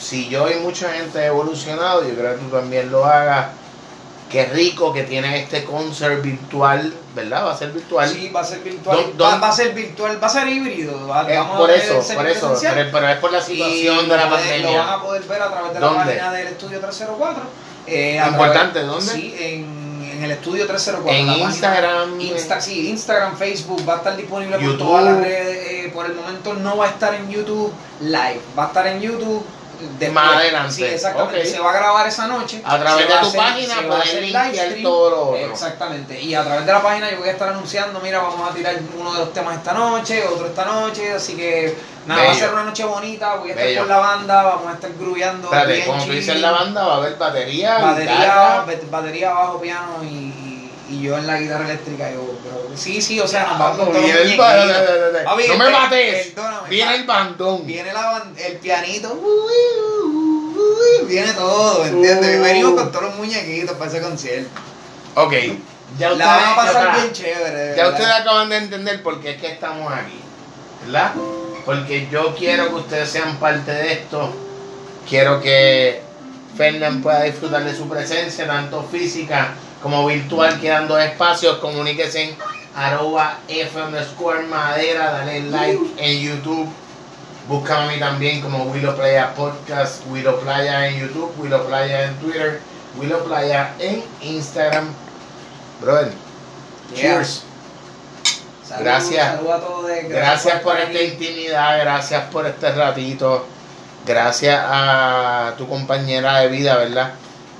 si yo y mucha gente ha evolucionado, yo creo que tú también lo hagas. Qué rico que tiene este concert virtual, ¿verdad? Va a ser virtual. Sí, va a ser virtual. ¿Dó- Va, a ser virtual, va a ser híbrido. va- Eh, vamos por a eso, por eso, pero, pero es por la Y situación de la pueden- Lo van pandemia. a poder ver a través de la página del estudio 304. Eh, Importante, través- ¿dónde? Sí, en, en el estudio 304. En Instagram, Insta, sí, Instagram, Facebook, va a estar disponible YouTube. por todas las redes. eh, por el momento no va a estar en YouTube live, va a estar en YouTube. Después. Más adelante, Sí, exactamente. Se va a grabar esa noche. A través de tu hacer- página se va a puedes linkear livestream. todo lo otro. Exactamente. Y a través de la página yo voy a estar anunciando, mira, vamos a tirar uno de los temas esta noche, otro esta noche, así que nada, va a ser una noche bonita, voy a estar Bello. con la banda, vamos a estar grubeando. Espérate, como tú dices la banda, va a haber batería, batería, guitarra. batería, bajo, piano y, y yo en la guitarra eléctrica. Yo, pero, sí, sí, o sea, nos vamos con todos los Viene el muñequitos. ba- no, me pe- mates. perdóname, Viene el bandón. Viene la el pianito, uy, uy, uy, viene todo, ¿entiendes? Uh. Venimos con todos los muñequitos para ese concierto. Ok, ya ustedes, La van a pasar ya, bien chévere, ya verdad. ustedes acaban de entender por qué es que estamos aquí, ¿verdad? Porque yo quiero que ustedes sean parte de esto. Quiero que Fernán pueda disfrutar de su presencia, tanto física como virtual, quedando espacios. Comuníquese en arroba F underscore madera, dale like en YouTube. Búscame a mí también como Willow Playa Podcast, Willow Playa en YouTube, Willow Playa en Twitter, Willow Playa en Instagram. Brother, Yeah. cheers. Salud, Gracias. salud a todos, Gracias por esta intimidad, gracias por este ratito, gracias a tu compañera de vida, ¿verdad?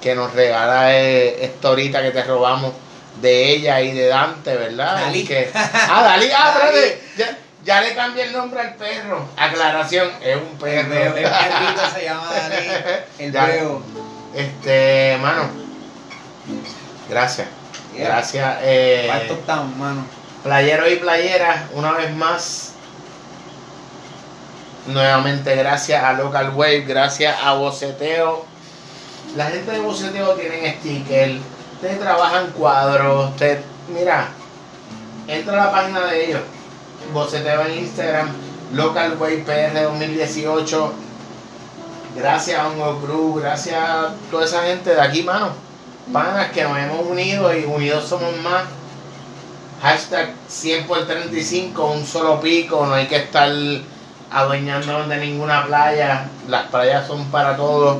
Que nos regala eh, esta horita que te robamos de ella y de Dante, ¿verdad? Dalí. Que, ah, Dalí, ah, espérate, ya, ya le cambié el nombre al perro. Aclaración, es un perro. el perrito se llama Dalí. El Ya. veo. Este, mano, gracias. Yeah. Gracias. eh, estamos, mano. Playeros y playeras, una vez más. Nuevamente gracias a Local Wave, gracias a Boceteo. La gente de Boceteo tienen sticker, ustedes trabajan cuadros, usted, mira, entra a la página de ellos, Boceteo en Instagram, Local Way PR 2018. Gracias a Hongo Cruz, gracias a toda esa gente de aquí, mano. Panas que nos hemos unido y unidos somos más. Hashtag 100 por 35, un solo pico, no hay que estar adueñándonos de ninguna playa. Las playas son para todos.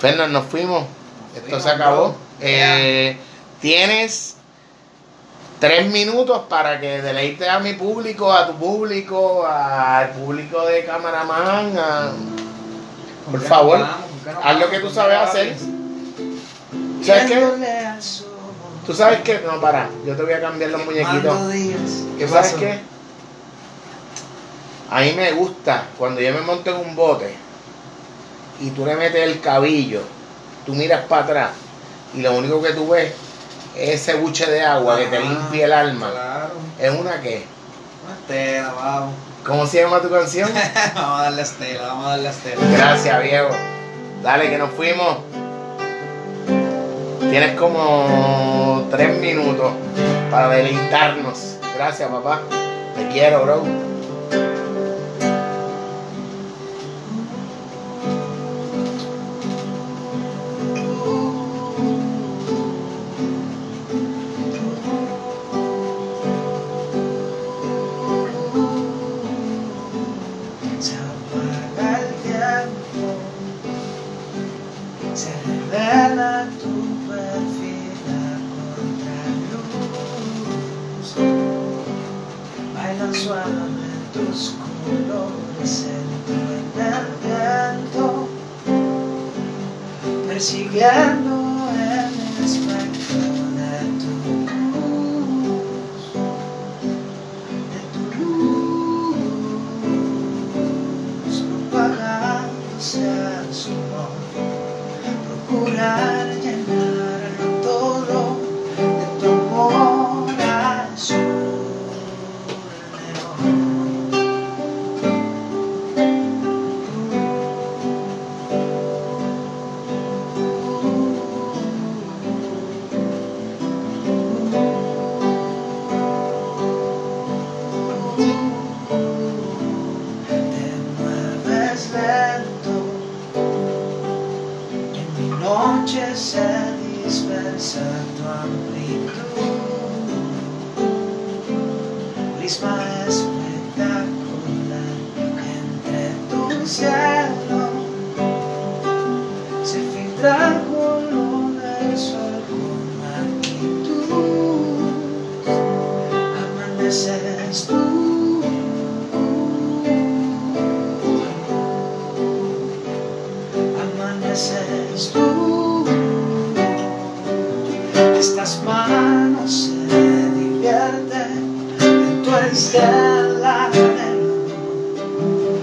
Fernando, nos fuimos. Esto fuimos, se acabó. Eh, tienes tres minutos para que deleites a mi público, a tu público, al público de camaraman. a- ¿Con Por qué favor, qué haz lo que tú ¿Con sabes qué hacer. ¿Sabes qué? Tú sabes que, no, para, yo te voy a cambiar los muñequitos. ¿Qué sabes qué? A mí me gusta cuando yo me monto en un bote y tú le metes el cabillo, tú miras para atrás y lo único que tú ves es ese buche de agua que te Ah, limpia el alma. Claro. ¿Es una qué? Una estela, vamos. ¿Cómo se llama tu canción? vamos a darle a estela, vamos a darle a estela. Gracias, viejo. Dale, que nos fuimos. Tienes como tres minutos para deleitarnos. Gracias, papá. Te quiero, bro. Tú amaneces tú. Estas manos se divierten en tu estela.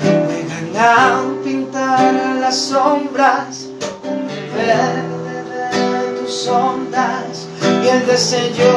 Juegan a pintar las sombras con el verde de tus ondas y el destello